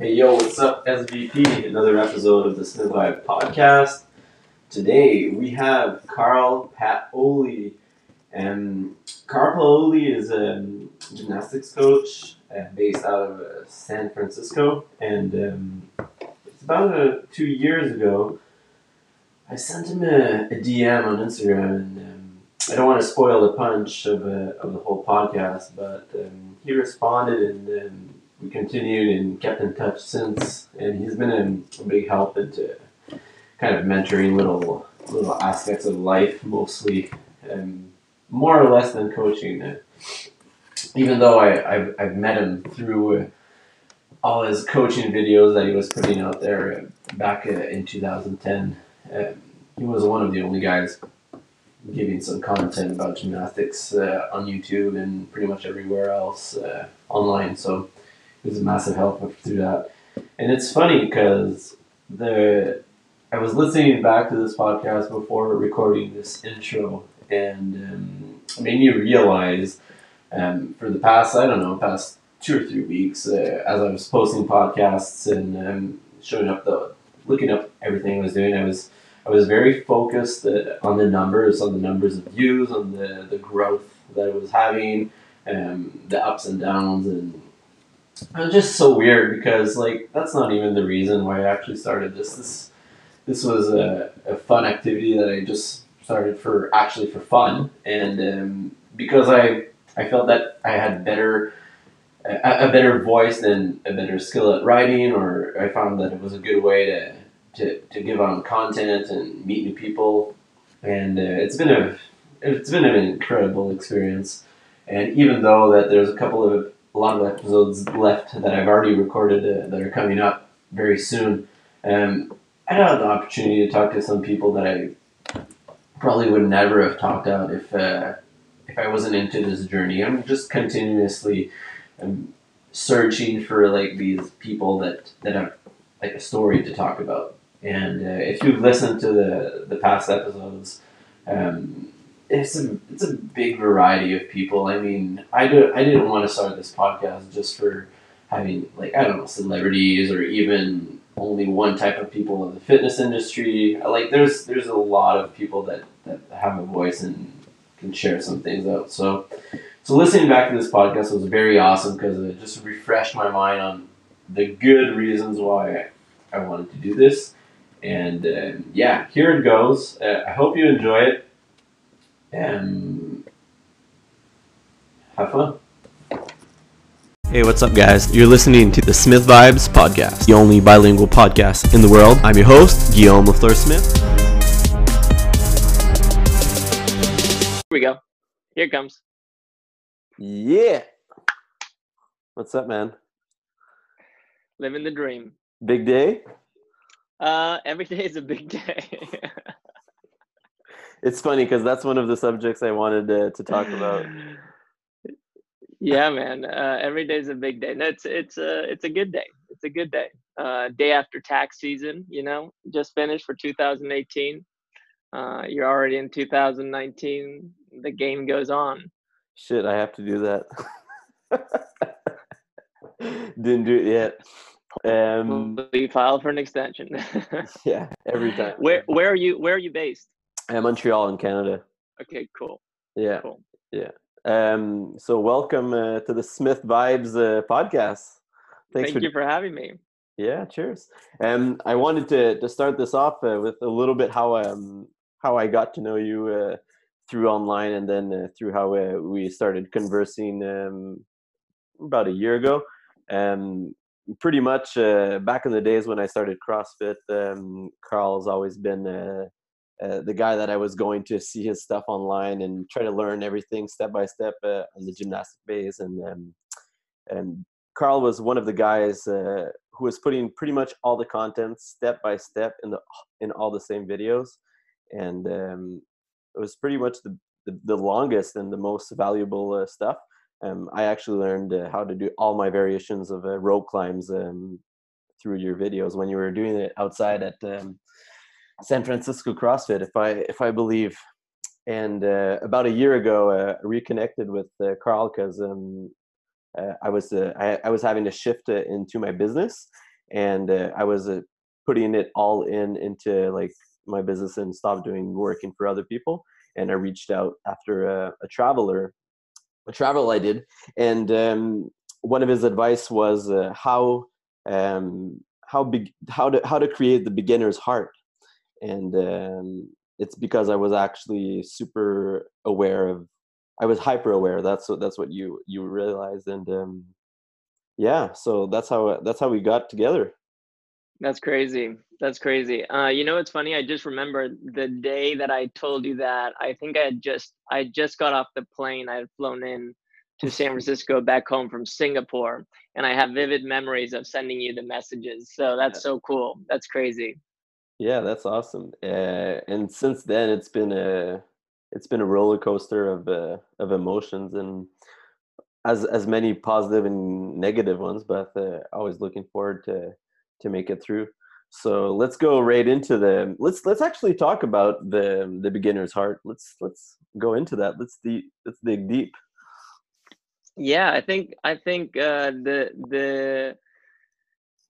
Hey yo, what's up, SVP? Another episode of the Smith Vibe podcast. Today we have Carl Paoli. And Carl Paoli is a gymnastics coach uh, based out of uh, San Francisco. And um, it's about uh, two years ago, I sent him a, a DM on Instagram. And um, I don't want to spoil the punch of, uh, of the whole podcast, but um, he responded and um, we continued and kept in touch since, and he's been a, a big help into kind of mentoring little little aspects of life, mostly, um, more or less than coaching. Even though I, I've, I've met him through all his coaching videos that he was putting out there back in 2010, um, he was one of the only guys giving some content about gymnastics uh, on YouTube and pretty much everywhere else uh, online. So was a massive help through that. And it's funny because the I was listening back to this podcast before recording this intro, and um, made me realize um, for the past I don't know past two or three weeks uh, as I was posting podcasts and um, showing up the looking up everything I was doing, I was I was very focused uh, on the numbers, on the numbers of views, on the the growth that it was having, um, the ups and downs, and it was just so weird because like that's not even the reason why I actually started this. This this was a, a fun activity that I just started for actually for fun, and um, because I I felt that I had better a, a better voice than a better skill at writing, or I found that it was a good way to to, to give on content and meet new people, and uh, it's been a it's been an incredible experience. And even though that there's a couple of a lot of episodes left that I've already recorded uh, that are coming up very soon. Um, I had the opportunity to talk to some people that I probably would never have talked out if uh, if I wasn't into this journey. I'm just continuously um, searching for like these people that that have like a story to talk about. And uh, if you've listened to the the past episodes, um, it's a it's a big variety of people. I mean, I do I didn't want to start this podcast just for having like I don't know celebrities or even only one type of people in the fitness industry. Like there's there's a lot of people that that have a voice and can share some things out. So so listening back to this podcast was very awesome because it just refreshed my mind on the good reasons why I wanted to do this. And uh, yeah, here it goes. Uh, I hope you enjoy it and have fun. Hey, what's up, guys? You're listening to the Smith Vibes Podcast, the only bilingual podcast in the world. I'm your host, Guillaume LaFleur Smith. Here we go. Here it comes. Yeah. What's up, man? Living the dream. Big day? Uh, every day is a big day. it's funny because that's one of the subjects I wanted to, to talk about. yeah, man. Uh, every day is a big day. No, it's it's a it's a good day. It's a good day. Uh, day after tax season. You know, just finished for 2018. Uh, you're already in 2019. The game goes on. Shit, I have to do that. Didn't do it yet. Um, we filed for an extension. yeah, every time. Where where are you? Where are you based? I'm Montreal in Canada. Okay, cool. Yeah, Cool. yeah. Um, so welcome uh, to the Smith Vibes uh, podcast. Thank you for having me. Yeah, cheers. Um, I wanted to to start this off uh, with a little bit how um how I got to know you uh, through online, and then uh, through how uh, we started conversing um, about a year ago. Um, pretty much uh, back in the days when I started CrossFit, um, Carl has always been uh, uh, the guy that I was going to see his stuff online and try to learn everything step by step uh, on the gymnastic base. And um, and Carl was one of the guys uh, who was putting pretty much all the content step by step in the in all the same videos, and um, it was pretty much the, the, the longest and the most valuable uh, stuff. Um, I actually learned uh, how to do all my variations of rope climbs um, through your videos when you were doing it outside at um, San Francisco CrossFit, if I if I believe. And uh, about a year ago, uh, reconnected with uh, Carl because um, uh, I was I, I, was having to shift into my business, and uh, I was uh, putting it all in into like my business and stopped doing working for other people. And I reached out after a, a traveler, a travel I did, and um, one of his advice was uh, how um, how big how to how to create the beginner's heart, and um, it's because I was actually super aware of I was hyper aware. That's what that's what you you realized, and um, yeah, so that's how that's how we got together. That's crazy. That's crazy. Uh, you know what's funny? I just remember the day that I told you that. I think I had just I just got off the plane. I had flown in to San Francisco back home from Singapore, and I have vivid memories of sending you the messages. So that's so cool. That's crazy. Yeah, that's awesome. Uh, and since then, it's been a it's been a roller coaster of uh, of emotions and as as many positive and negative ones, but uh, always looking forward to to make it through. So let's go right into the let's let's actually talk about the the beginner's heart. Let's let's go into that. Let's deep let's dig deep. Yeah, I think I think uh, the the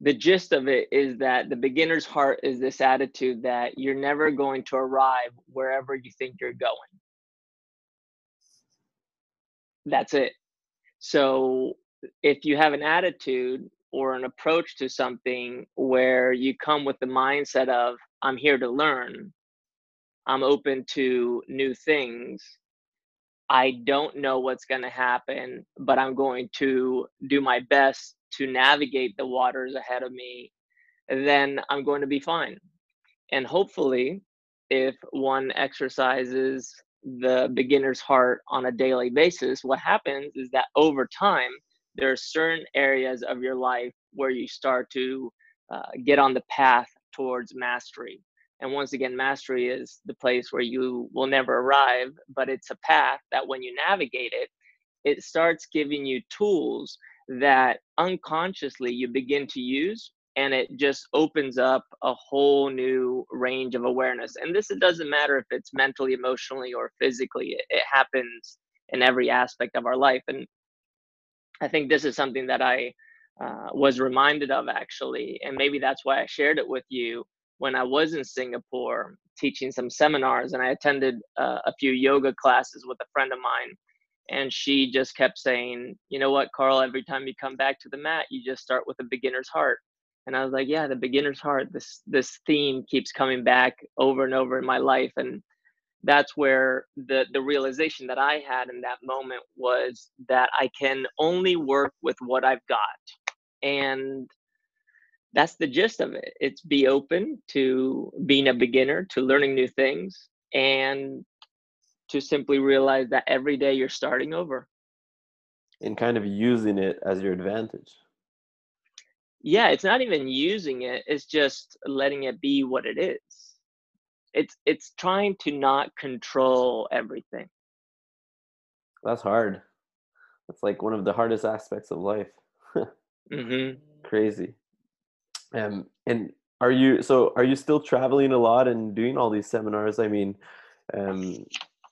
the gist of it is that the beginner's heart is this attitude that you're never going to arrive wherever you think you're going. That's it. So if you have an attitude or an approach to something where you come with the mindset of, I'm here to learn, I'm open to new things, I don't know what's going to happen, but I'm going to do my best to navigate the waters ahead of me, then I'm going to be fine. And hopefully, if one exercises the beginner's heart on a daily basis, what happens is that over time, there are certain areas of your life where you start to uh, get on the path towards mastery. And once again, mastery is the place where you will never arrive, but it's a path that when you navigate it, it starts giving you tools that unconsciously you begin to use and it just opens up a whole new range of awareness. And this it doesn't matter if it's mentally emotionally or physically it, it happens in every aspect of our life. And i think this is something that i uh, was reminded of actually and maybe that's why i shared it with you when i was in singapore teaching some seminars and i attended uh, a few yoga classes with a friend of mine and she just kept saying you know what carl every time you come back to the mat you just start with a beginner's heart. And i was like yeah the beginner's heart this this theme keeps coming back over and over in my life. And that's where the the realization that i had in that moment was that i can only work with what i've got. And that's the gist of it. It's be open to being a beginner to learning new things and to simply realize that every day you're starting over. And kind of using it as your advantage. Yeah it's not even using it it's just letting it be what it is. It's it's trying to not control everything. That's hard. That's like one of the hardest aspects of life. Mm-hmm. crazy. Um and are you so are you still traveling a lot and doing all these seminars? I mean um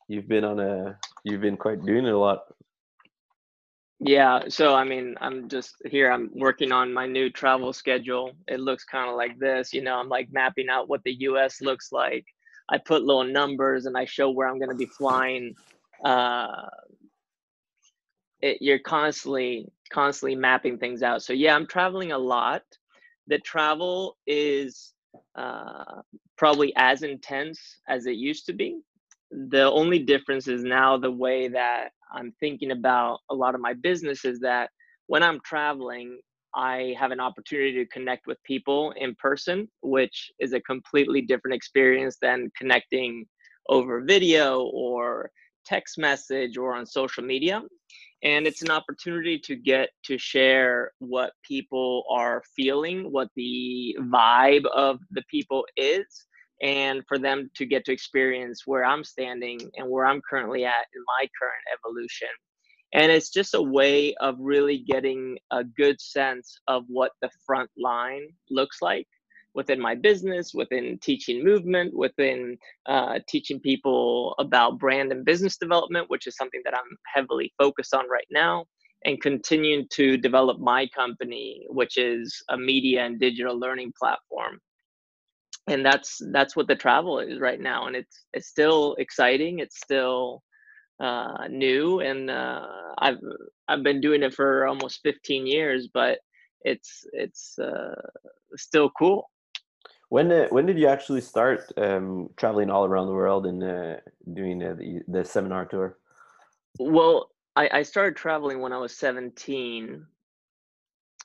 you've been on a you've been quite doing it a lot. Yeah so i mean i'm just here i'm working on my new travel schedule. It looks kind of like this you know i'm like mapping out what the us looks like. I put little numbers and i show where i'm going to be flying uh it, you're constantly constantly mapping things out. So yeah i'm traveling a lot. The travel is uh, probably as intense as it used to be the only difference is now the way that I'm thinking about a lot of my business is that when I'm traveling, I have an opportunity to connect with people in person, which is a completely different experience than connecting over video or text message or on social media. And it's an opportunity to get to share what people are feeling, what the vibe of the people is and for them to get to experience where I'm standing and where I'm currently at in my current evolution. And it's just a way of really getting a good sense of what the front line looks like within my business, within teaching movement, within uh, teaching people about brand and business development, which is something that I'm heavily focused on right now. and continuing to develop my company, which is a media and digital learning platform. And that's that's what the travel is right now, and it's it's still exciting. It's still uh, new, and uh, I've I've been doing it for almost 15 years, but it's it's uh, still cool. When uh, when did you actually start um, traveling all around the world and uh, doing uh, the the seminar tour? Well, I, I started traveling when I was 17.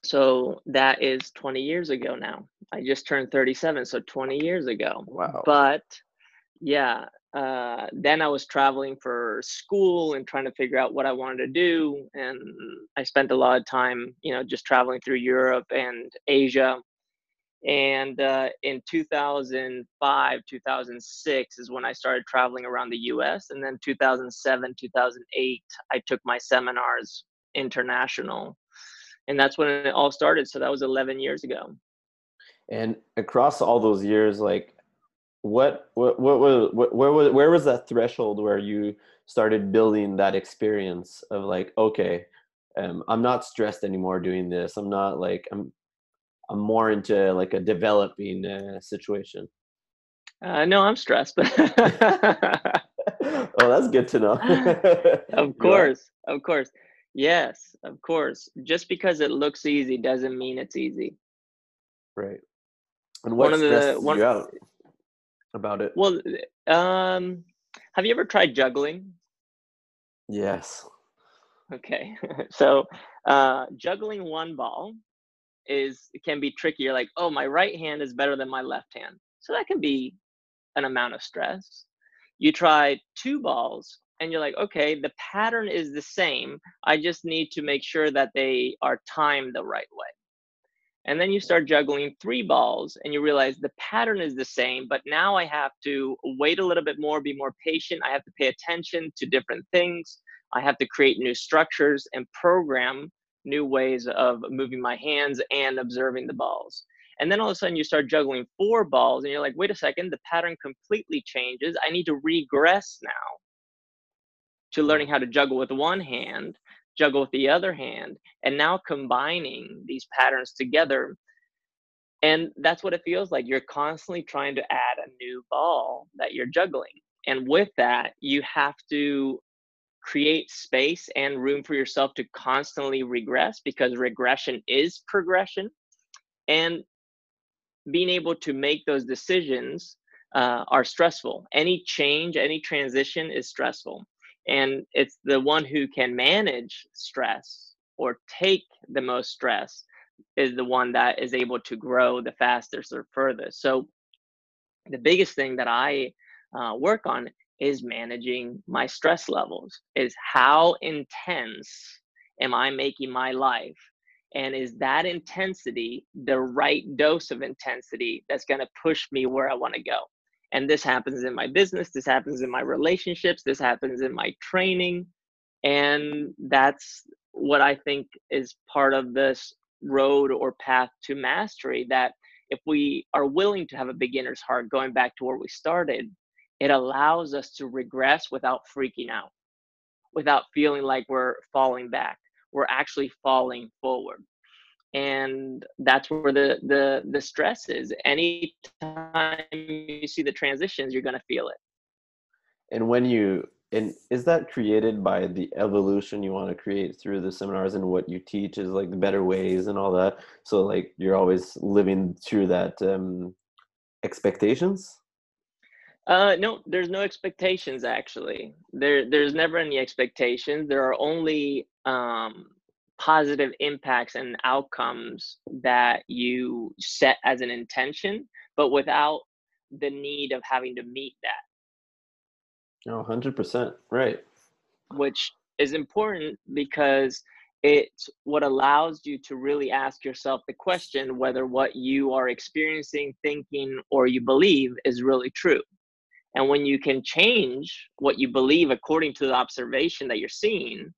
So that is 20 years ago now. I just turned 37, so 20 years ago. Wow. But yeah, uh, then I was traveling for school and trying to figure out what I wanted to do. And I spent a lot of time, you know, just traveling through Europe and Asia and uh, in 2005 2006 is when i started traveling around the us and then 2007 2008 i took my seminars international and that's when it all started so that was 11 years ago and across all those years like what what what was what, where was where was that threshold where you started building that experience of like okay um, i'm not stressed anymore doing this i'm not like i'm I'm more into like a developing uh, situation. Uh, no, I'm stressed, but oh, that's good to know. of course, of course, yes, of course. Just because it looks easy doesn't mean it's easy. Right. And what one stresses the, one, you out about it? Well, um, have you ever tried juggling? Yes. Okay, so uh, juggling one ball is can be tricky. You're like, oh, my right hand is better than my left hand. So that can be an amount of stress. You try two balls and you're like, okay, the pattern is the same. I just need to make sure that they are timed the right way. And then you start juggling three balls and you realize the pattern is the same, but now I have to wait a little bit more, be more patient. I have to pay attention to different things. I have to create new structures and program new ways of moving my hands and observing the balls. And then all of a sudden you start juggling four balls and you're like, wait a second, the pattern completely changes. I need to regress now to learning how to juggle with one hand, juggle with the other hand, and now combining these patterns together. And that's what it feels like. You're constantly trying to add a new ball that you're juggling. And with that, you have to create space and room for yourself to constantly regress because regression is progression and being able to make those decisions uh, are stressful any change any transition is stressful and it's the one who can manage stress or take the most stress is the one that is able to grow the fastest or furthest. So the biggest thing that i uh, work on is managing my stress levels is how intense am i making my life and is that intensity the right dose of intensity that's going to push me where i want to go and this happens in my business this happens in my relationships this happens in my training and that's what i think is part of this road or path to mastery that if we are willing to have a beginner's heart going back to where we started it allows us to regress without freaking out, without feeling like we're falling back. We're actually falling forward. And that's where the the the stress is. Anytime you see the transitions, you're gonna feel it. And when you and is that created by the evolution you want to create through the seminars and what you teach is like the better ways and all that so like you're always living through that um expectations uh, no, there's no expectations actually. There, there's never any expectations. There are only um, positive impacts and outcomes that you set as an intention, but without the need of having to meet that. Oh, 100%. Right. Which is important because it's what allows you to really ask yourself the question whether what you are experiencing, thinking, or you believe is really true. And when you can change what you believe according to the observation that you're seeing,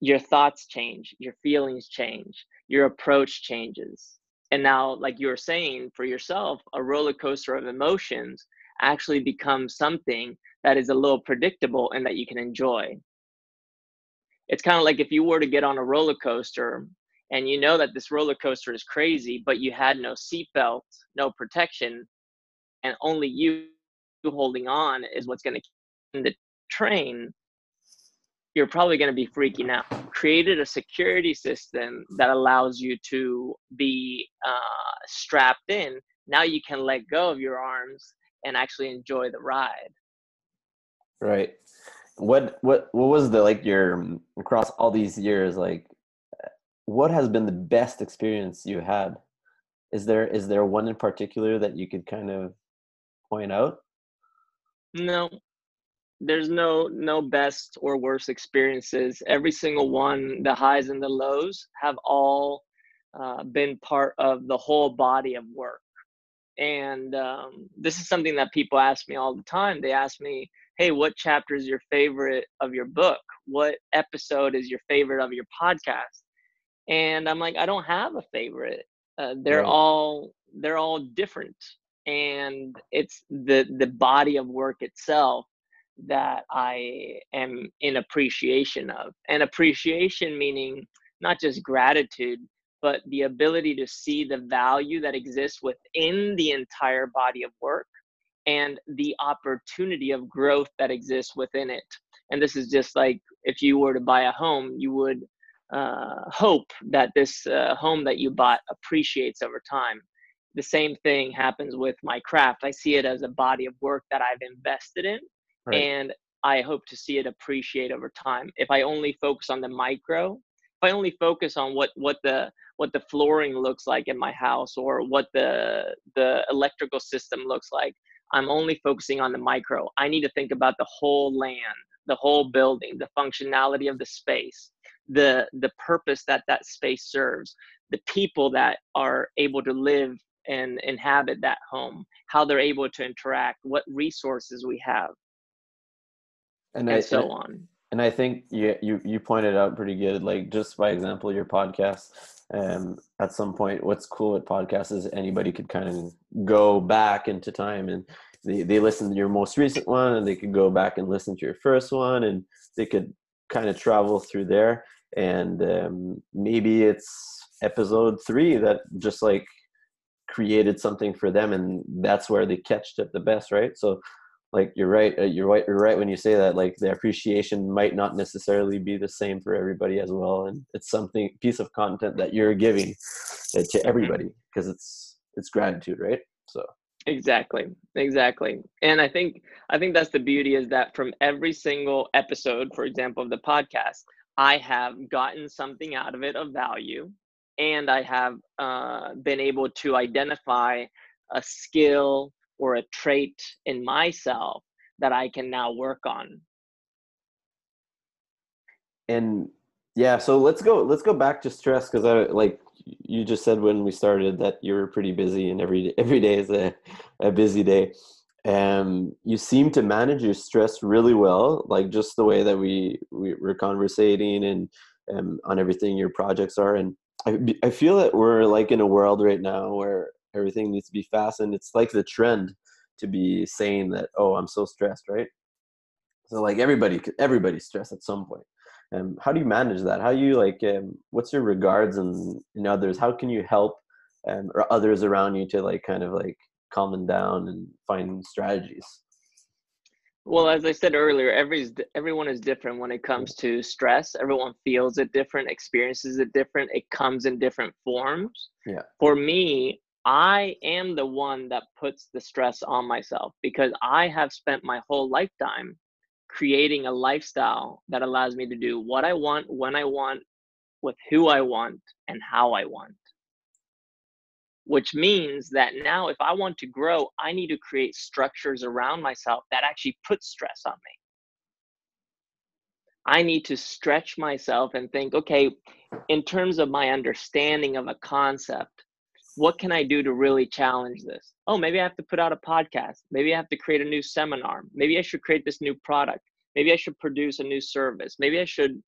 your thoughts change, your feelings change, your approach changes. And now, like you were saying for yourself, a roller coaster of emotions actually becomes something that is a little predictable and that you can enjoy. it's kind of like if you were to get on a roller coaster and you know that this roller coaster is crazy, but you had no seatbelt, no protection, and only you holding on is what's going to keep the train, you're probably going to be freaking out. Created a security system that allows you to be uh, strapped in. Now you can let go of your arms and actually enjoy the ride. Right. What what what was the like your across all these years like what has been the best experience you had? Is there is there one in particular that you could kind of point out? No. There's no no best or worst experiences. Every single one, the highs and the lows, have all uh, been part of the whole body of work. And um, this is something that people ask me all the time. They ask me, "Hey, what chapter is your favorite of your book? What episode is your favorite of your podcast?" and i'm like i don't have a favorite uh, they're right. all they're all different and it's the the body of work itself that i am in appreciation of and appreciation meaning not just gratitude but the ability to see the value that exists within the entire body of work and the opportunity of growth that exists within it and this is just like if you were to buy a home you would uh, hope that this uh, home that you bought appreciates over time. The same thing happens with my craft. I see it as a body of work that I've invested in, right. and I hope to see it appreciate over time. If I only focus on the micro, if I only focus on what what the what the flooring looks like in my house or what the the electrical system looks like, I'm only focusing on the micro. I need to think about the whole land, the whole building, the functionality of the space the the purpose that that space serves the people that are able to live and inhabit that home how they're able to interact what resources we have and, and I, so on. and i think you, you you pointed out pretty good like just by example your podcast um at some point what's cool with podcasts is anybody could kind of go back into time and they, they listen to your most recent one and they could go back and listen to your first one and they could kind of travel through there. And um, maybe it's episode three that just like created something for them and that's where they catched it the best right? So like you're right uh, you're right you're right when you say that like the appreciation might not necessarily be the same for everybody as well and it's something piece of content that you're giving uh, to mm-hmm. everybody because it's it's gratitude right so exactly exactly and i think i think that's the beauty is that from every single episode for example of the podcast I have gotten something out of it of value, and I have uh, been able to identify a skill or a trait in myself that I can now work on. And yeah, so let's go. Let's go back to stress because I like you just said when we started that you were pretty busy, and every every day is a, a busy day and you seem to manage your stress really well like just the way that we, we were conversating and um, on everything your projects are and I, I feel that we're like in a world right now where everything needs to be fast and it's like the trend to be saying that oh i'm so stressed right so like everybody everybody's stressed at some point um, how do you manage that how you like um, what's your regards and in others how can you help um, or others around you to like kind of like calm them down and find strategies? Well, as I said earlier, every everyone is different when it comes to stress. Everyone feels it different, experiences it different. It comes in different forms. Yeah. For me, I am the one that puts the stress on myself because I have spent my whole lifetime creating a lifestyle that allows me to do what I want, when I want, with who I want, and how I want which means that now if I want to grow, I need to create structures around myself that actually put stress on me. I need to stretch myself and think, okay, in terms of my understanding of a concept, what can I do to really challenge this? Oh, maybe I have to put out a podcast. Maybe I have to create a new seminar. Maybe I should create this new product. Maybe I should produce a new service. Maybe I should,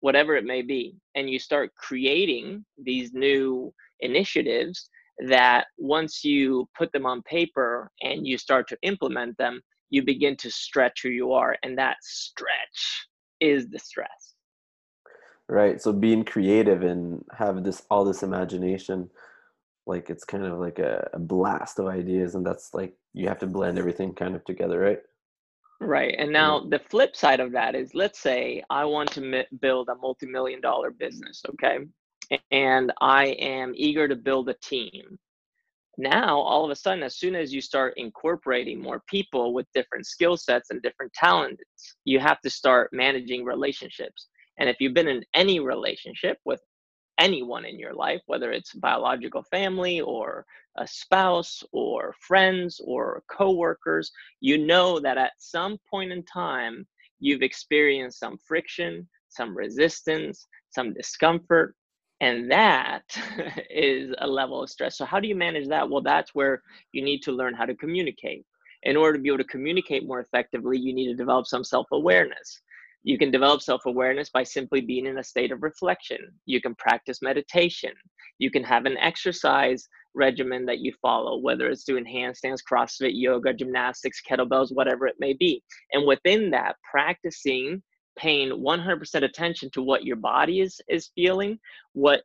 whatever it may be. And you start creating these new initiatives that once you put them on paper and you start to implement them, you begin to stretch who you are. And that stretch is the stress. right so being creative and have this all this imagination like it's kind of like a, a blast of ideas and that's like you have to blend everything kind of together right Right. And now the flip side of that is let's say I want to mi- build a multi million dollar business, okay? And I am eager to build a team. Now, all of a sudden, as soon as you start incorporating more people with different skill sets and different talents, you have to start managing relationships. And if you've been in any relationship with anyone in your life, whether it's biological family or a spouse or friends or coworkers, you know that at some point in time, you've experienced some friction, some resistance, some discomfort, and that is a level of stress. So, how do you manage that? Well, that's where you need to learn how to communicate. In order to be able to communicate more effectively, you need to develop some self awareness. You can develop self awareness by simply being in a state of reflection. You can practice meditation. You can have an exercise regimen that you follow, whether it's doing handstands, CrossFit, yoga, gymnastics, kettlebells, whatever it may be. And within that, practicing paying 100% attention to what your body is is feeling, what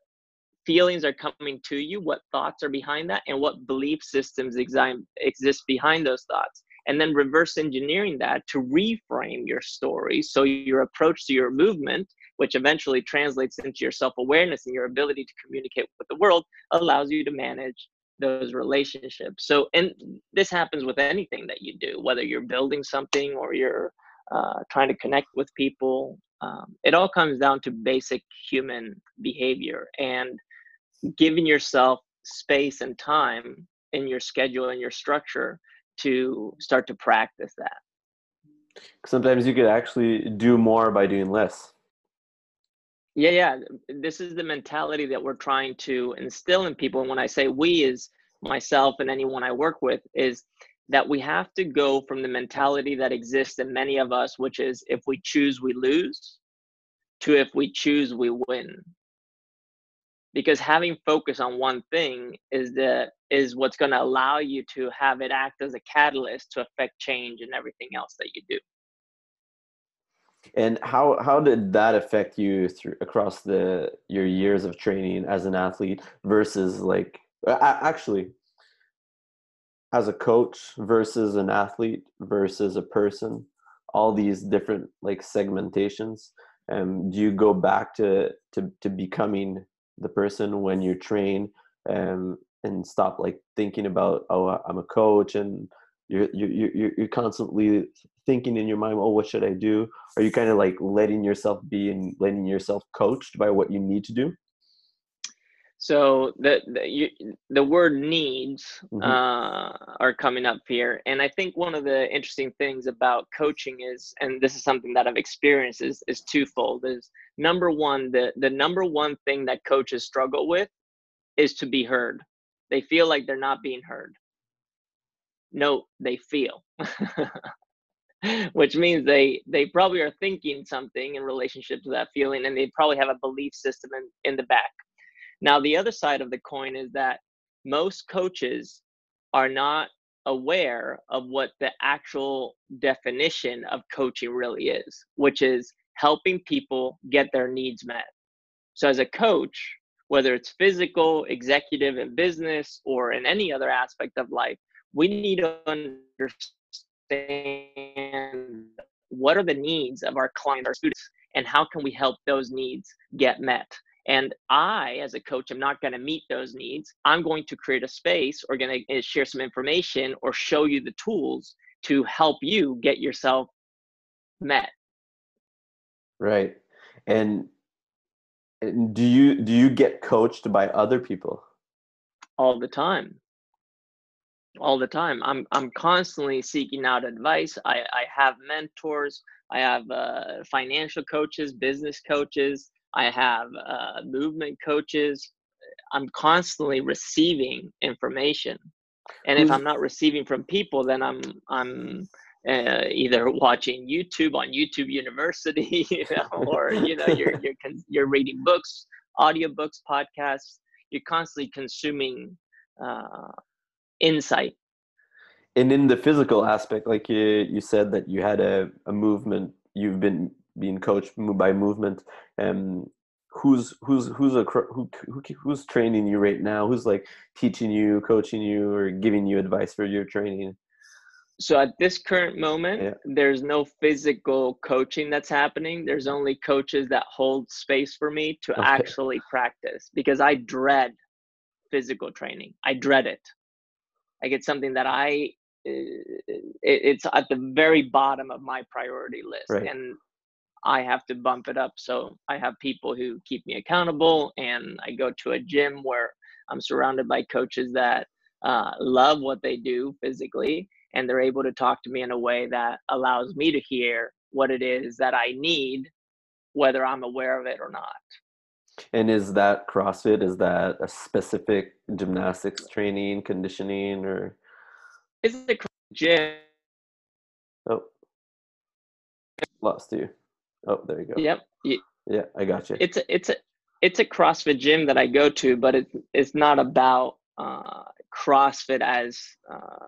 feelings are coming to you, what thoughts are behind that, and what belief systems exi- exist behind those thoughts and then reverse engineering that to reframe your story so your approach to your movement which eventually translates into your self-awareness and your ability to communicate with the world allows you to manage those relationships. So and this happens with anything that you do whether you're building something or you're uh, trying to connect with people um, it all comes down to basic human behavior and giving yourself space and time in your schedule and your structure to start to practice that. Sometimes you could actually do more by doing less. Yeah, yeah. This is the mentality that we're trying to instill in people. And when I say we, is myself and anyone I work with, is that we have to go from the mentality that exists in many of us, which is if we choose, we lose, to if we choose, we win because having focus on one thing is the is what's going to allow you to have it act as a catalyst to affect change in everything else that you do. And how how did that affect you through across the your years of training as an athlete versus like actually as a coach versus an athlete versus a person all these different like segmentations? Um, do you go back to to to becoming the person when you train um, and stop like thinking about oh i'm a coach and you're you're you're you're constantly thinking in your mind oh what should i do are you kind of like letting yourself be and letting yourself coached by what you need to do so the the, you, the word needs mm-hmm. uh, are coming up here, and I think one of the interesting things about coaching is, and this is something that I've experienced, is is twofold. Is number one, the the number one thing that coaches struggle with is to be heard. They feel like they're not being heard. No, they feel. which means they they probably are thinking something in relationship to that feeling and they probably have a belief system in, in the back now, the other side of the coin is that most coaches are not aware of what the actual definition of coaching really is, which is helping people get their needs met. So, as a coach, whether it's physical, executive, and business, or in any other aspect of life, we need to understand what are the needs of our clients, our students, and how can we help those needs get met. And I, as a coach, am not going to meet those needs. I'm going to create a space or going to eh, share some information or show you the tools to help you get yourself met. Right. And, and do you do you get coached by other people? All the time. All the time. I'm I'm constantly seeking out advice. I I have mentors. I have uh, financial coaches, business coaches I have uh, movement coaches. I'm constantly receiving information, and if I'm not receiving from people, then I'm I'm uh, either watching YouTube on YouTube University, you know, or you know you're you're you're reading books, audiobooks, podcasts. You're constantly consuming uh, insight. And in the physical aspect, like you you said that you had a, a movement, you've been being coached by movement. Um, who's who's who's a who, who who's training you right now who's like teaching you coaching you or giving you advice for your training so at this current moment Yeah. there's no physical coaching that's happening there's only coaches that hold space for me to Okay. actually practice because i dread physical training i dread it like it's something that i uh, it's at the very bottom of my priority list Right. and i have to bump it up so i have people who keep me accountable and i go to a gym where i'm surrounded by coaches that uh, love what they do physically and they're able to talk to me in a way that allows me to hear what it is that I need, whether I'm aware of it or not. and is that crossfit is that a specific gymnastics training conditioning or It's a gym. oh lost you oh there you go Yep. yeah i got you It's a it's a it's a CrossFit gym that I go to, but it's it's not about uh, CrossFit as uh,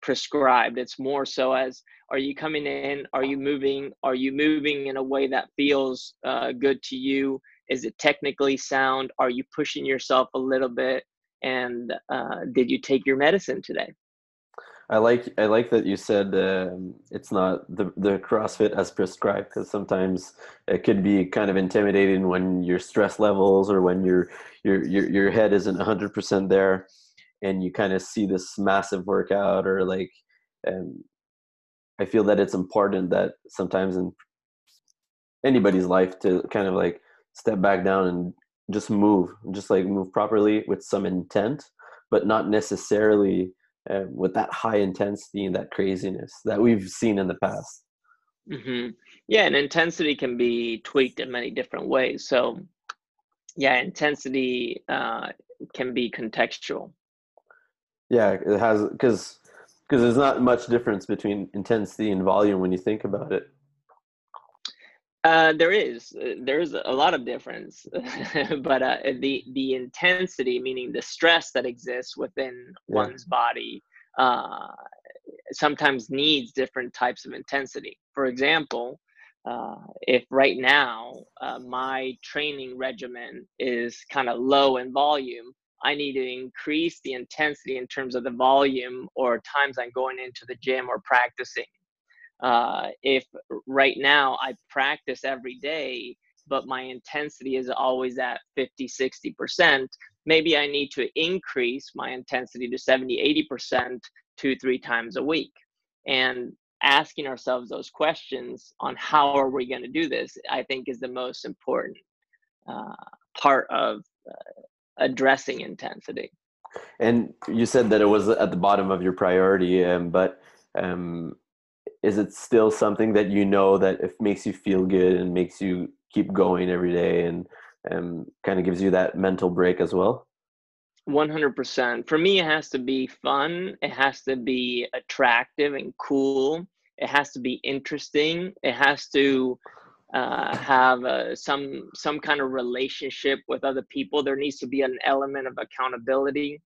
prescribed. It's more so as are you coming in? Are you moving? Are you moving in a way that feels uh, good to you? Is it technically sound? Are you pushing yourself a little bit? And uh, did you take your medicine today? I like I like that you said um, it's not the the CrossFit as prescribed because sometimes it could be kind of intimidating when your stress levels or when your your your your head isn't hundred percent there, and you kind of see this massive workout or like, um, I feel that it's important that sometimes in anybody's life to kind of like step back down and just move, just like move properly with some intent, but not necessarily uh, with that high intensity and that craziness that we've seen in the past. hmm Yeah, and intensity can be tweaked in many different ways. So, yeah, intensity uh, can be contextual. Yeah, it has because because there's not much difference between intensity and volume when you think about it. Uh, there is uh, there's a lot of difference, but uh, the the intensity, meaning the stress that exists within Yeah. one's body, uh, sometimes needs different types of intensity. For example, uh, if right now uh, my training regimen is kind of low in volume, I need to increase the intensity in terms of the volume or times I'm going into the gym or practicing. Uh, if right now I practice every day, but my intensity is always at 50, 60%, maybe I need to increase my intensity to 70, 80% two, three times a week. And asking ourselves those questions on how are we going to do this, I think is the most important uh, part of uh, addressing intensity. And you said that it was at the bottom of your priority, um, but um, is it still something that you know that if makes you feel good and makes you keep going every day and um, kind of gives you that mental break as well? 100%. For me, it has to be fun. It has to be attractive and cool. It has to be interesting. It has to uh, have uh, some some kind of relationship with other people. There needs to be an element of accountability.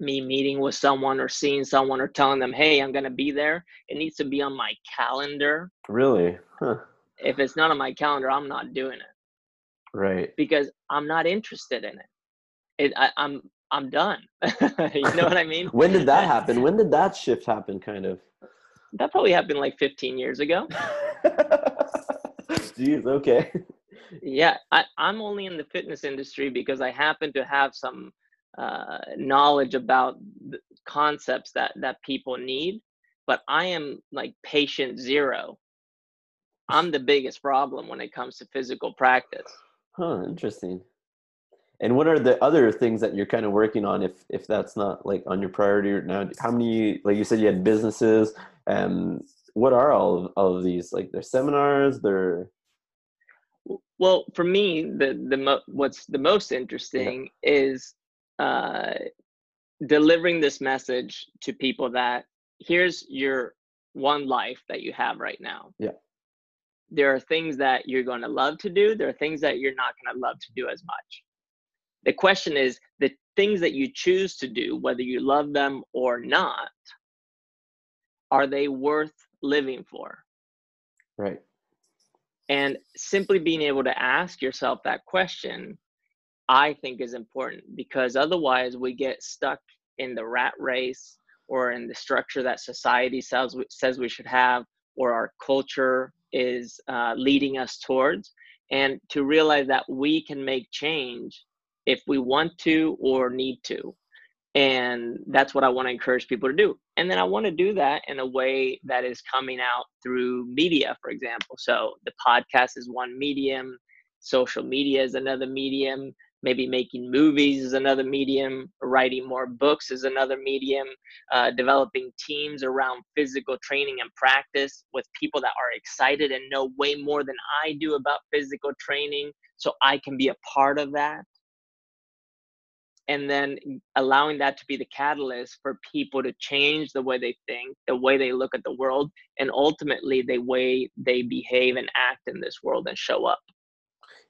Me meeting with someone or seeing someone or telling them, "Hey, I'm going to be there." It needs to be on my calendar. Really? Huh. If it's not on my calendar, I'm not doing it Right. because I'm not interested in it. It I, I'm I'm done. you know what I mean? When did that happen? When did that shift happen? Kind of. That probably happened like 15 years ago. Jeez. Okay. Yeah, I, I'm only in the fitness industry because I happen to have some uh, knowledge about the concepts that that people need. But I am like patient zero. I'm the biggest problem when it comes to physical practice. Huh. Interesting. And what are the other things that you're kind of working on if if that's not like on your priority right now? How many like you said you had businesses and what are all of, all of these? Like they're seminars, they're Well, for me, the the mo- what's the most interesting is uh, delivering this message to people that here's your one life that you have right now. Yeah. There are things that you're going to love to do. There are things that you're not going to love to do as much. The question is the things that you choose to do, whether you love them or not, are they worth living for? right. And simply being able to ask yourself that question, I think is important because otherwise we get stuck in the rat race or in the structure that society says, says we should have or our culture is uh, leading us towards. And to realize that we can make change if we want to or need to and that's what i want to encourage people to do and then i want to do that in a way that is coming out through media for example. So the podcast is one medium social media is another medium maybe making movies is another medium writing more books is another medium uh, developing teams around physical training and practice with people that are excited and know way more than i do about physical training so i can be a part of that and then allowing that to be the catalyst for people to change the way they think the way they look at the world and ultimately the way they behave and act in this world and show up.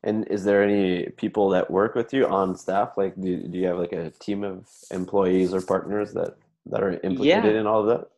And is there any people that work with you on staff? Like do, do you have like a team of employees or partners that that are implicated yeah. in all of that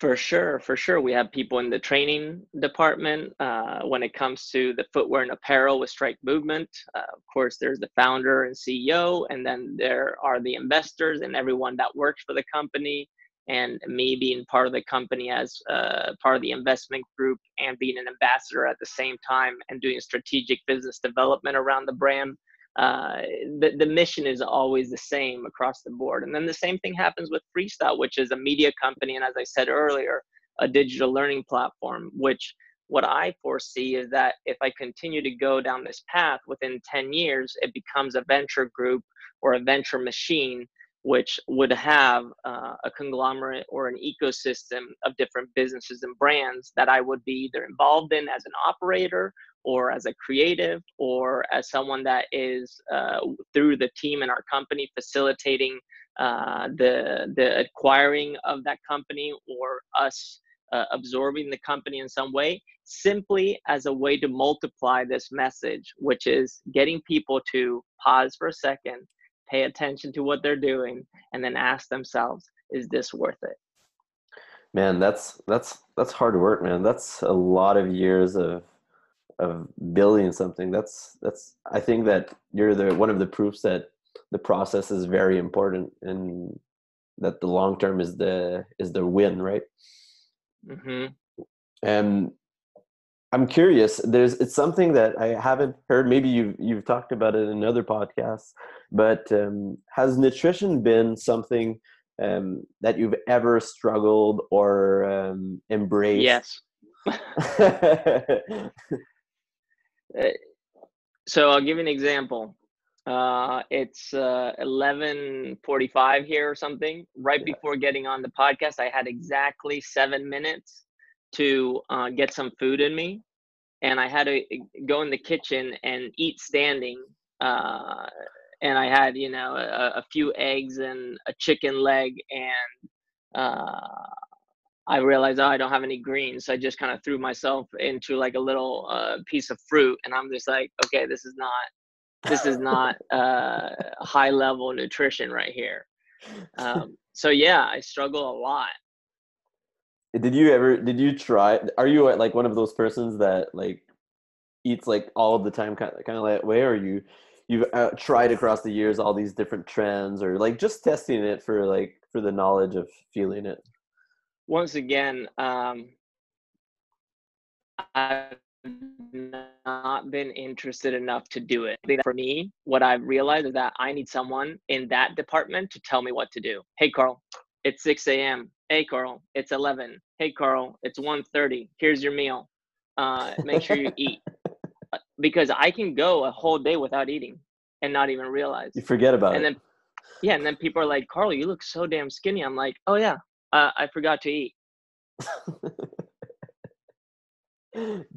for sure, for sure. We have people in the training department uh, when it comes to the footwear and apparel with Strike Movement. Uh, of course, there's the founder and CEO, and then there are the investors and everyone that works for the company. And me being part of the company as uh, part of the investment group and being an ambassador at the same time and doing strategic business development around the brand uh, the, the mission is always the same across the board. And then the same thing happens with Freestyle, which is a media company. And as I said earlier, a digital learning platform, which what I foresee is that if I continue to go down this path within 10 years, it becomes a venture group or a venture machine, which would have uh, a conglomerate or an ecosystem of different businesses and brands that I would be either involved in as an operator or as a creative or as someone that is uh, through the team in our company facilitating uh, the the acquiring of that company or us uh, absorbing the company in some way simply as a way to multiply this message which is getting people to pause for a second pay attention to what they're doing and then ask themselves is this worth it? Man that's that's that's hard work man. That's a lot of years of of building something that's that's i think that you're the one of the proofs that the process is very important and that the long term is the is the win right? Mm-hmm. and i'm curious there's it's something that i haven't heard maybe you've you've talked about it in other podcasts but um, has nutrition been something um, that you've ever struggled or um, embraced? Yes so I'll give you an example. Uh, it's uh, 11:45 here or something. Right yeah. before getting on the podcast, I had exactly seven minutes to uh, get some food in me, and I had to uh, go in the kitchen and eat standing. Uh, and I had, you know, a, a, few eggs and a chicken leg and uh, I realized, oh, I don't have any greens. So I just kind of threw myself into like a little uh, piece of fruit. And I'm just like, okay, this is not, this is not uh, high level nutrition right here. Um, so yeah, I struggle a lot. Did you ever, did you try, are you like one of those persons that like eats like all of the time kind of, kind of that way? Or you, you've uh, tried across the years all these different trends or like just testing it for like, for the knowledge of feeling it? Once again, um, I've not been interested enough to do it. For me, what I've realized is that I need someone in that department to tell me what to do. Hey, Carl, it's 6 a.m. Hey, Carl, it's 11. Hey, Carl, it's 1.30. Here's your meal. Uh, make sure you eat. Uh, because I can go a whole day without eating and not even realize. You forget about and it. And then, yeah, and then people are like, Carl, you look so damn skinny. I'm like, oh, yeah, uh, I forgot to eat.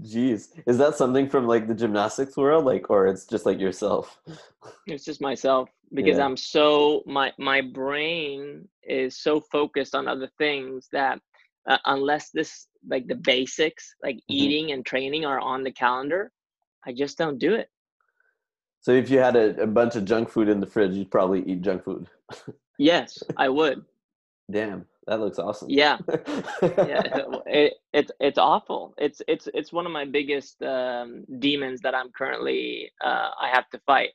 Jeez, is that something from like the gymnastics world, like, or it's just like yourself? It's just myself because yeah. I'm so my my brain is so focused on other things that uh, unless this like the basics like mm-hmm. eating and training are on the calendar, I just don't do it. So if you had a, a bunch of junk food in the fridge, you'd probably eat junk food. yes, I would. Damn That looks awesome. Yeah, yeah. It, it's it's awful. It's it's it's one of my biggest um, demons that I'm currently uh, I have to fight.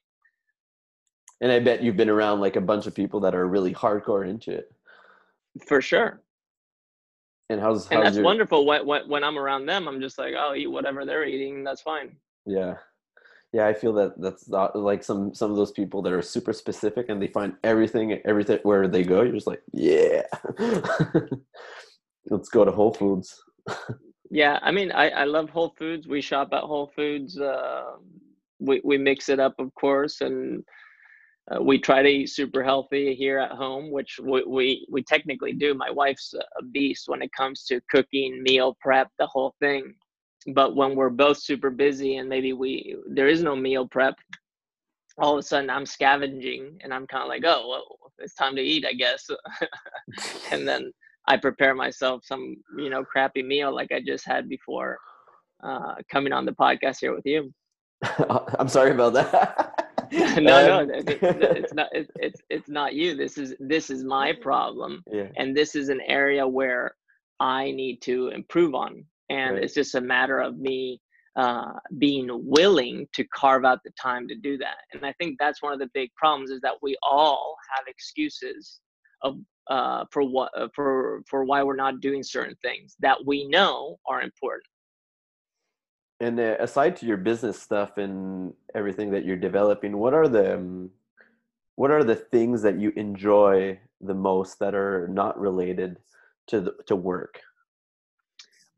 And I bet you've been around like a bunch of people that are really hardcore into it. For sure. And how's, how's and that's your... wonderful. When, when when I'm around them, I'm just like, oh, eat whatever they're eating. That's fine. Yeah, yeah. I feel that that's not, like some some of those people that are super specific and they find everything everything where they go. You're just like, yeah, let's go to Whole Foods. yeah, I mean, I I love Whole Foods. We shop at Whole Foods. Uh, we we mix it up, of course, and uh, we try to eat super healthy here at home, which we, we, we technically do. My wife's a beast when it comes to cooking, meal prep, the whole thing. But when we're both super busy and maybe we there is no meal prep, all of a sudden I'm scavenging and I'm kind of like, oh, well, it's time to eat, I guess. and then I prepare myself some, you know, crappy meal like I just had before uh, coming on the podcast here with you. I'm sorry about that. no, um, no, it's not. It's, it's it's not you. This is this is my problem, yeah. and this is an area where I need to improve on, and right. it's just a matter of me uh, being willing to carve out the time to do that. And I think that's one of the big problems is that we all have excuses of uh, for what uh, for for why we're not doing certain things that we know are important and uh, aside to your business stuff and everything that you're developing what are the um, what are the things that you enjoy the most that are not related to the, to work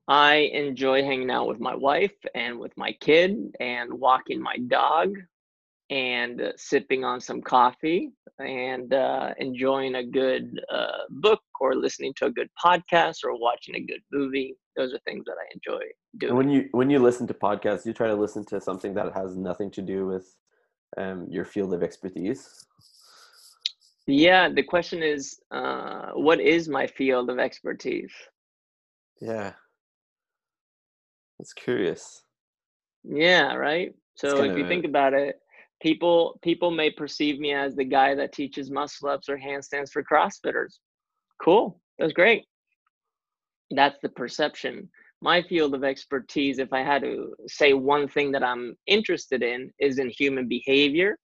i enjoy hanging out with my wife and with my kid and walking my dog and uh, sipping on some coffee and uh, enjoying a good uh, book or listening to a good podcast or watching a good movie. Those are things that i enjoy doing when you when you listen to podcasts you try to listen to something that has nothing to do with um, your field of expertise? Yeah the question is uh, what is my field of expertise? Yeah that's curious. Yeah right? So if you think about it people people may perceive me as the guy that teaches muscle ups or handstands for crossfitters. Cool. That's great. That's the perception. My field of expertise if i had to say one thing that i'm interested in is in human behavior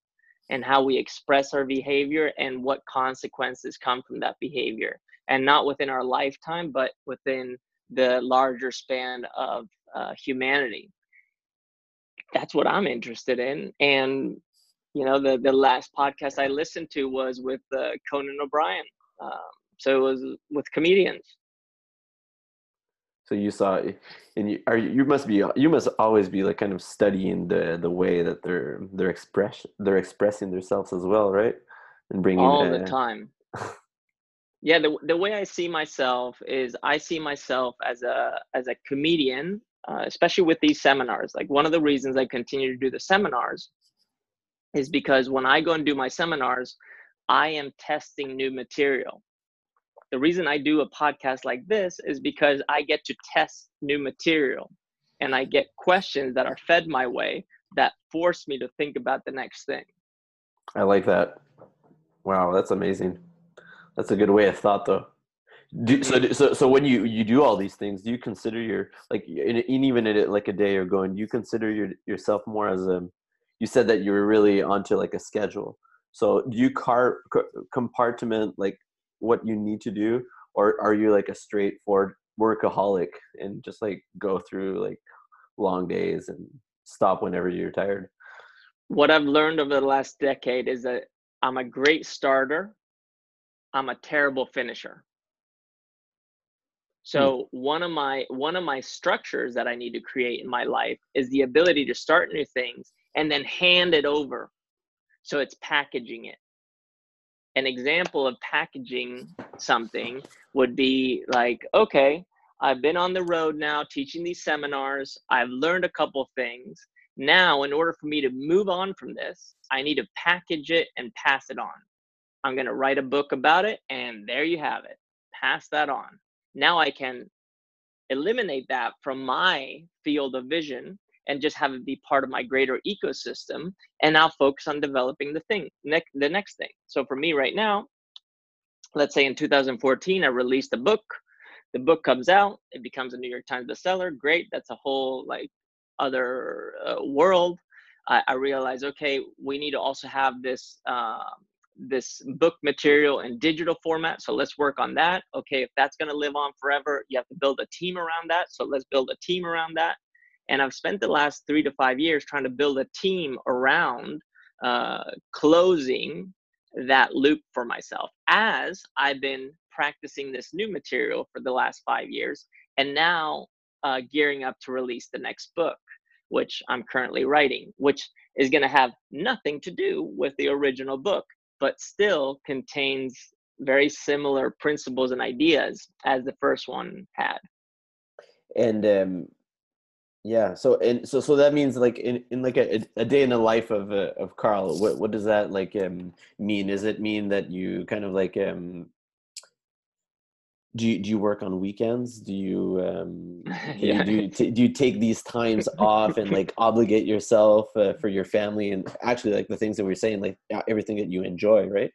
and how we express our behavior and what consequences come from that behavior. And not within our lifetime but within the larger span of uh, humanity that's what I'm interested in. And you know, the the last podcast I listened to was with uh, Conan O'Brien. Um, so it was with comedians. So you saw, and you are you must be you must always be like kind of studying the the way that they're they're express they're expressing themselves as well, right? And bringing all the time. yeah, the the way I see myself is I see myself as a as a comedian uh, especially with these seminars. Like one of the reasons I continue to do the seminars is because when I go and do my seminars, I am testing new material. The reason I do a podcast like this is because I get to test new material and I get questions that are fed my way that force me to think about the next thing. I like that. Wow, that's amazing. That's a good way of thought, though. Do, so, so, so when you you do all these things, do you consider your like in, in even in like a day or going? Do you consider your yourself more as a? You said that you were really onto like a schedule. So do you car compartment like what you need to do, or are you like a straightforward workaholic and just like go through like long days and stop whenever you're tired? What I've learned over the last decade is that I'm a great starter. I'm a terrible finisher. Hmm. So one of my one of my structures that I need to create in my life is the ability to start new things and then hand it over. So it's packaging it. An example of packaging something would be like, okay, I've been on the road now teaching these seminars. I've learned a couple things. Now, in order for me to move on from this, I need to package it and pass it on. I'm going to write a book about it, and there you have it. Pass that on now I can eliminate that from my field of vision and just have it be part of my greater ecosystem and now focus on developing the thing next the next thing. So for me right now let's say in 2014 i released a book. The book comes out it becomes a new york times bestseller great that's a whole like other uh, world. I, I okay we need to also have this uh, this book material in digital format so let's work on that. Okay if that's going to live on forever you have to build a team around that so let's build a team around that. And i've spent the last three to five years trying to build a team around uh, closing that loop for myself as I've been practicing this new material for the last five years and now uh, gearing up to release the next book, which I'm currently writing, which is going to have nothing to do with the original book, but still contains very similar principles and ideas as the first one had. And um, yeah. So and so so that means like in, in like a, a day in the life of uh, of Carl. What what does that like um mean? Does it mean that you kind of like um do you, do you work on weekends? Do you um do yeah. you, do you, t- do you take these times off and like obligate yourself uh, for your family and actually like the things that we're saying like everything that you enjoy, right?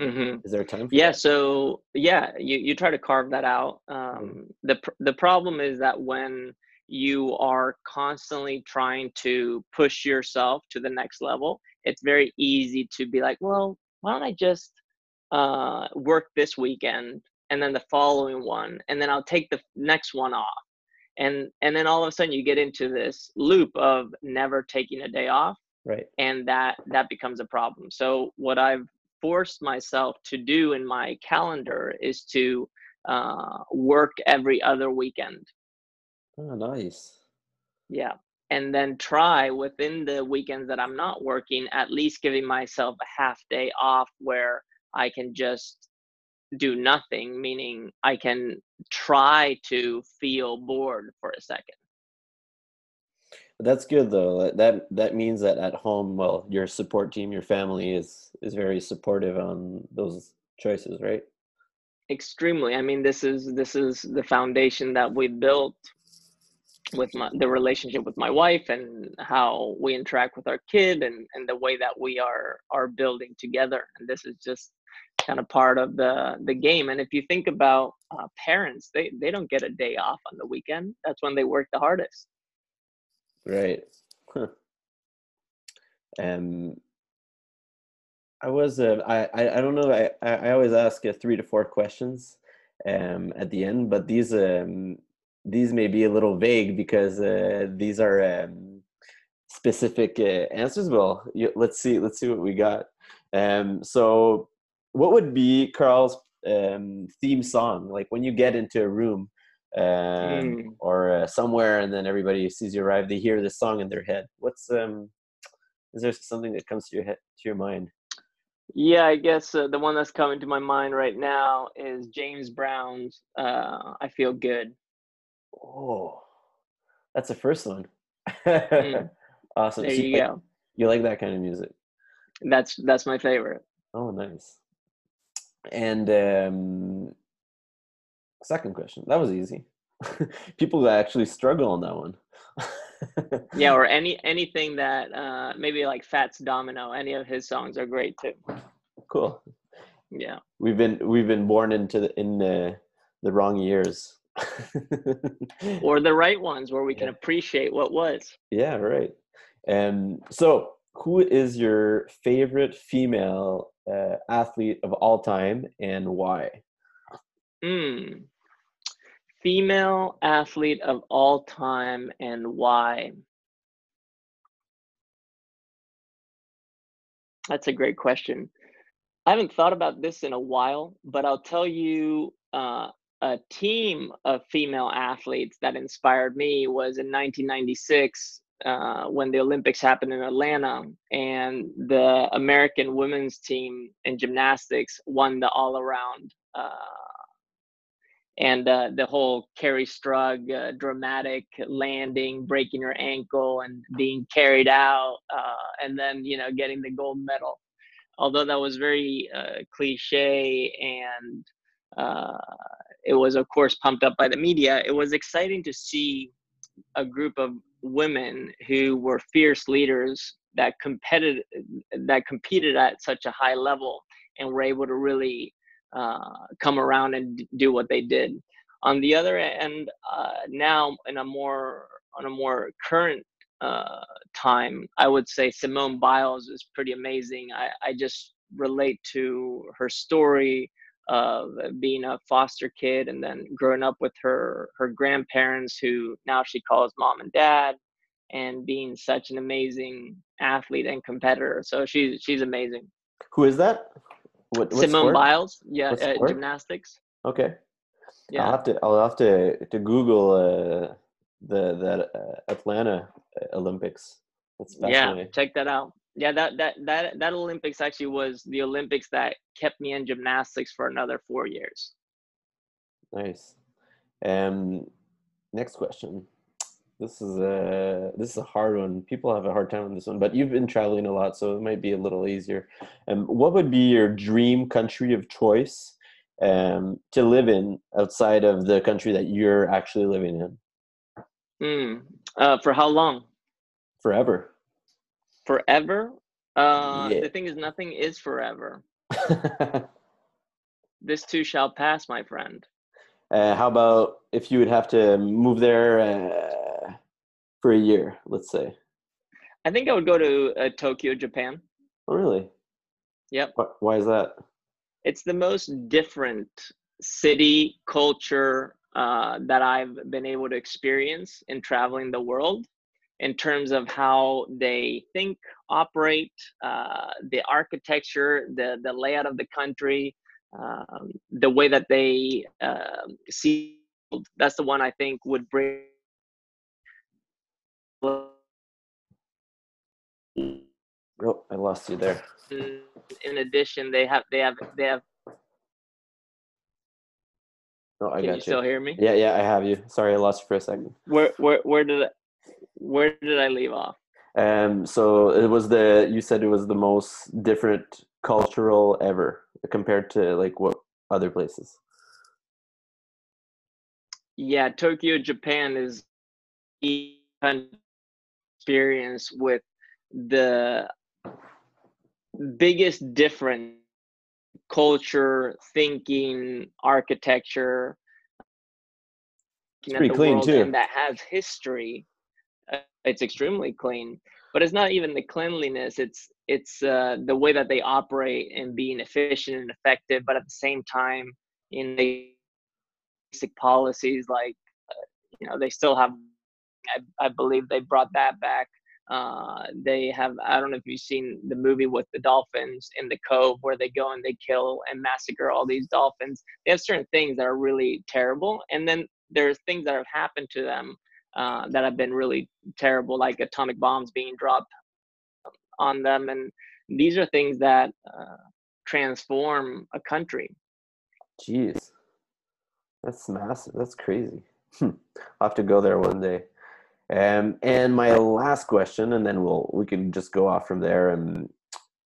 Mm-hmm. Is there a time? yeah. That? So yeah, you you try to carve that out. Mm-hmm. Um, mm-hmm. The pr- the problem is that when you are constantly trying to push yourself to the next level, it's very easy to be like, well, why don't I just uh, work this weekend and then the following one, and then I'll take the next one off. And, and then all of a sudden you get into this loop of never taking a day off right and that that becomes a problem so what i've forced myself to do in my calendar is to uh, work every other weekend Oh, nice. Yeah. And then try within the weekends that I'm not working, at least giving myself a half day off where I can just do nothing, meaning I can try to feel bored for a second. That's good though. That that means that at home, well, your support team, your family is is very supportive on those choices, right? Extremely. I mean, this is this is the foundation that we built with my the relationship with my wife and how we interact with our kid and and the way that we are are building together and this is just kind of part of the the game and if you think about uh, parents they they don't get a day off on the weekend that's when they work the hardest right huh. um i was uh, I, I don't know i i always ask uh, three to four questions um at the end but these um these may be a little vague because uh, these are um, specific uh, answers. Well, you, let's see. Let's see what we got. Um, so, what would be Carl's um, theme song? Like when you get into a room um, mm. or uh, somewhere, and then everybody sees you arrive, they hear this song in their head. What's um? Is there something that comes to your head to your mind? Yeah, I guess uh, the one that's coming to my mind right now is James Brown's uh, "I Feel Good." Oh, that's the first one. Mm. awesome. There so you, go. you like that kind of music? That's that's my favorite. Oh, nice. And um, second question. That was easy. People actually struggle on that one. yeah, or any anything that uh, maybe like Fats Domino. Any of his songs are great too. Cool. Yeah. We've been we've been born into the in the the wrong years. or the right ones where we can appreciate what was. Yeah, right. And so, who is your favorite female uh, athlete of all time and why? Mm. Female athlete of all time and why? That's a great question. I haven't thought about this in a while, but I'll tell you uh, a team of female athletes that inspired me was in 1996 uh, when the Olympics happened in Atlanta, and the American women's team in gymnastics won the all around. Uh, and uh, the whole Kerri Strug uh, dramatic landing, breaking her ankle, and being carried out, uh, and then you know getting the gold medal. Although that was very cliche and it was of course pumped up by the media it was exciting to see a group of women who were fierce leaders that competed that competed at such a high level and were able to really uh, come around and do what they did. On the other end, uh, now in a more on a more current uh, time, I would say Simone Biles is pretty amazing. I, I just relate to her story of being a foster kid and then growing up with her her grandparents who now she calls mom and dad and being such an amazing athlete and competitor. So she's she's amazing. Who is that? What, what simone sport? biles. Yeah uh, gymnastics. Okay. Yeah. I'll have to i'll have to to google uh the that uh, atlanta uh, olympics. That's yeah check that out yeah that that that that olympics actually was the olympics that kept me in gymnastics for another four years. Nice. Um next question. This is a this is a hard one. People have a hard time on this one but you've been traveling a lot so it might be a little easier. Um what would be your dream country of choice um to live in outside of the country that you're actually living in? Mm, uh, for how long? Forever forever? Uh yeah. the thing is nothing is forever. This too shall pass my friend. Uh, how about if you would have to move there uh, for a year let's say? I think i would go to uh, tokyo japan. Oh really? Yep. Why is that? It's the most different city culture uh, that i've been able to experience in traveling the world in terms of how they think, operate, uh, the architecture, the, the layout of the country, um, the way that they uh, see. That's the one I think would bring. Oh, I lost you there. In addition, they have they have they have. Oh, I Can got you. you. Still hear me? Yeah, yeah, I have you. Sorry, I lost you for a second. Where where where did where did I leave off? Um, so it was the you said it was the most different cultural ever compared to like what other places. Yeah, Tokyo, Japan is experience with the biggest difference culture, thinking, architecture. It's pretty clean too. And that has history it's extremely clean but it's not even the cleanliness it's it's uh, the way that they operate and being efficient and effective but at the same time in the basic policies like uh, you know they still have I, I believe they brought that back. Uh, they have i don't know if you've seen the movie with the dolphins in the cove where they go and they kill and massacre all these dolphins. They have certain things that are really terrible and then there's things that have happened to them uh, that have been really terrible, like atomic bombs being dropped on them. And these are things that uh, transform a country. Jeez, that's massive. That's crazy. Hmm. I'll have to go there one day. Um, and my last question, and then we'll we can just go off from there. And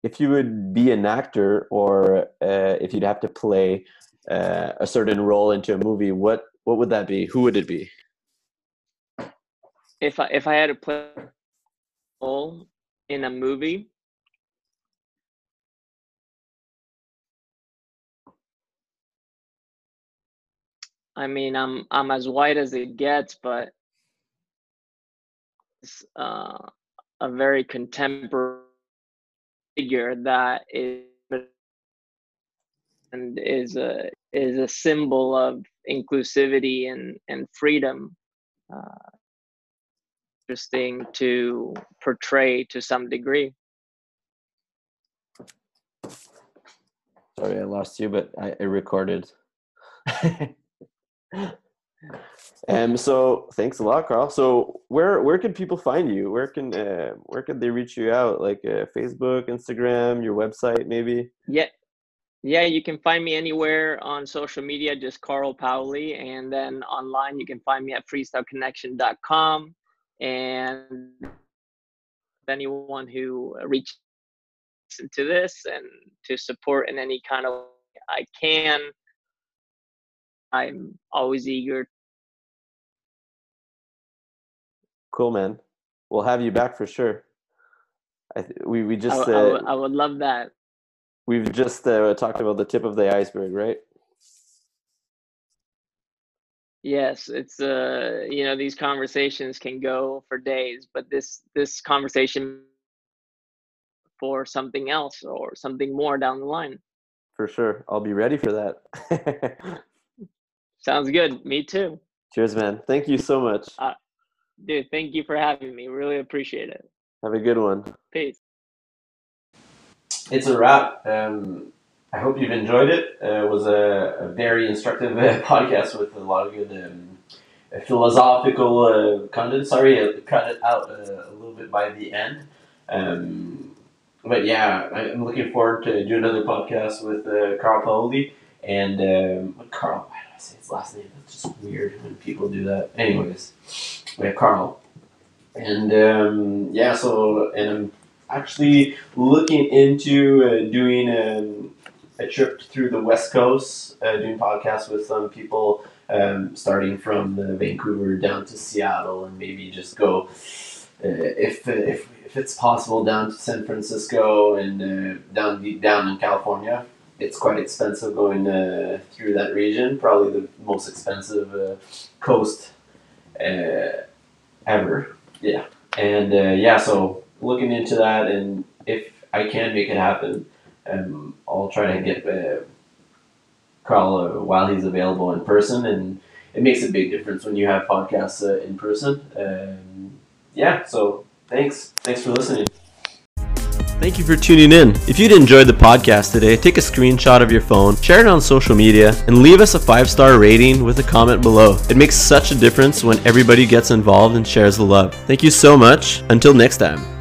if you would be an actor, or uh, if you'd have to play uh, a certain role into a movie, what what would that be? Who would it be? If I if I had to play a role in a movie, I mean, I'm I'm as white as it gets, but it's uh, a very contemporary figure that is and is a is a symbol of inclusivity and and freedom. Uh, interesting to portray to some degree. Sorry, I lost you, but I, I recorded. um. So thanks a lot, Carl. So where where can people find you? Where can uh, where can they reach you out? Like uh, Facebook, Instagram, your website, maybe. Yeah, yeah. You can find me anywhere on social media, just Carl Paoli, and then online you can find me at freestyleconnection.com and anyone who reaches into this and to support in any kind of I can. I'm always eager. Cool, man. We'll have you back for sure. I th- we we just. I, uh, I, would, I would love that. we've just uh, talked about the tip of the iceberg, right? Yes, it's uh you know these conversations can go for days, but this this conversation for something else or something more down the line. For sure. I'll be ready for that. Sounds good. Me too. Cheers, man. Thank you so much. Uh, dude, thank you for having me. Really appreciate it. Have a good one. Peace. It's a wrap. Um, I hope you've enjoyed it. Uh, it was a, a very instructive uh, podcast with a lot of good um, philosophical uh, content. Sorry, I cut it out uh, a little bit by the end. Um, but yeah, I'm looking forward to do another podcast with uh, Carl Paoli and um, Carl. Why did I say his last name? It's just weird when people do that. Anyways, we have Carl, and um, yeah. So and I'm actually looking into uh, doing um, a trip through the West Coast, uh, doing podcasts with some people, um, starting from Vancouver down to Seattle, and maybe just go uh, if if if it's possible down to San Francisco and uh, down deep down in California. It's quite expensive going uh, through that region. Probably the most expensive uh, coast uh, ever. Yeah, and uh, yeah, so looking into that, and if I can make it happen, um, I'll try to get uh, Carl uh, while he's available in person, and it makes a big difference when you have podcasts uh, in person. Um, yeah, so thanks, thanks for listening. Thank you for tuning in. If you'd enjoyed the podcast today, take a screenshot of your phone, share it on social media, and leave us a five star rating with a comment below. It makes such a difference when everybody gets involved and shares the love. Thank you so much. Until next time.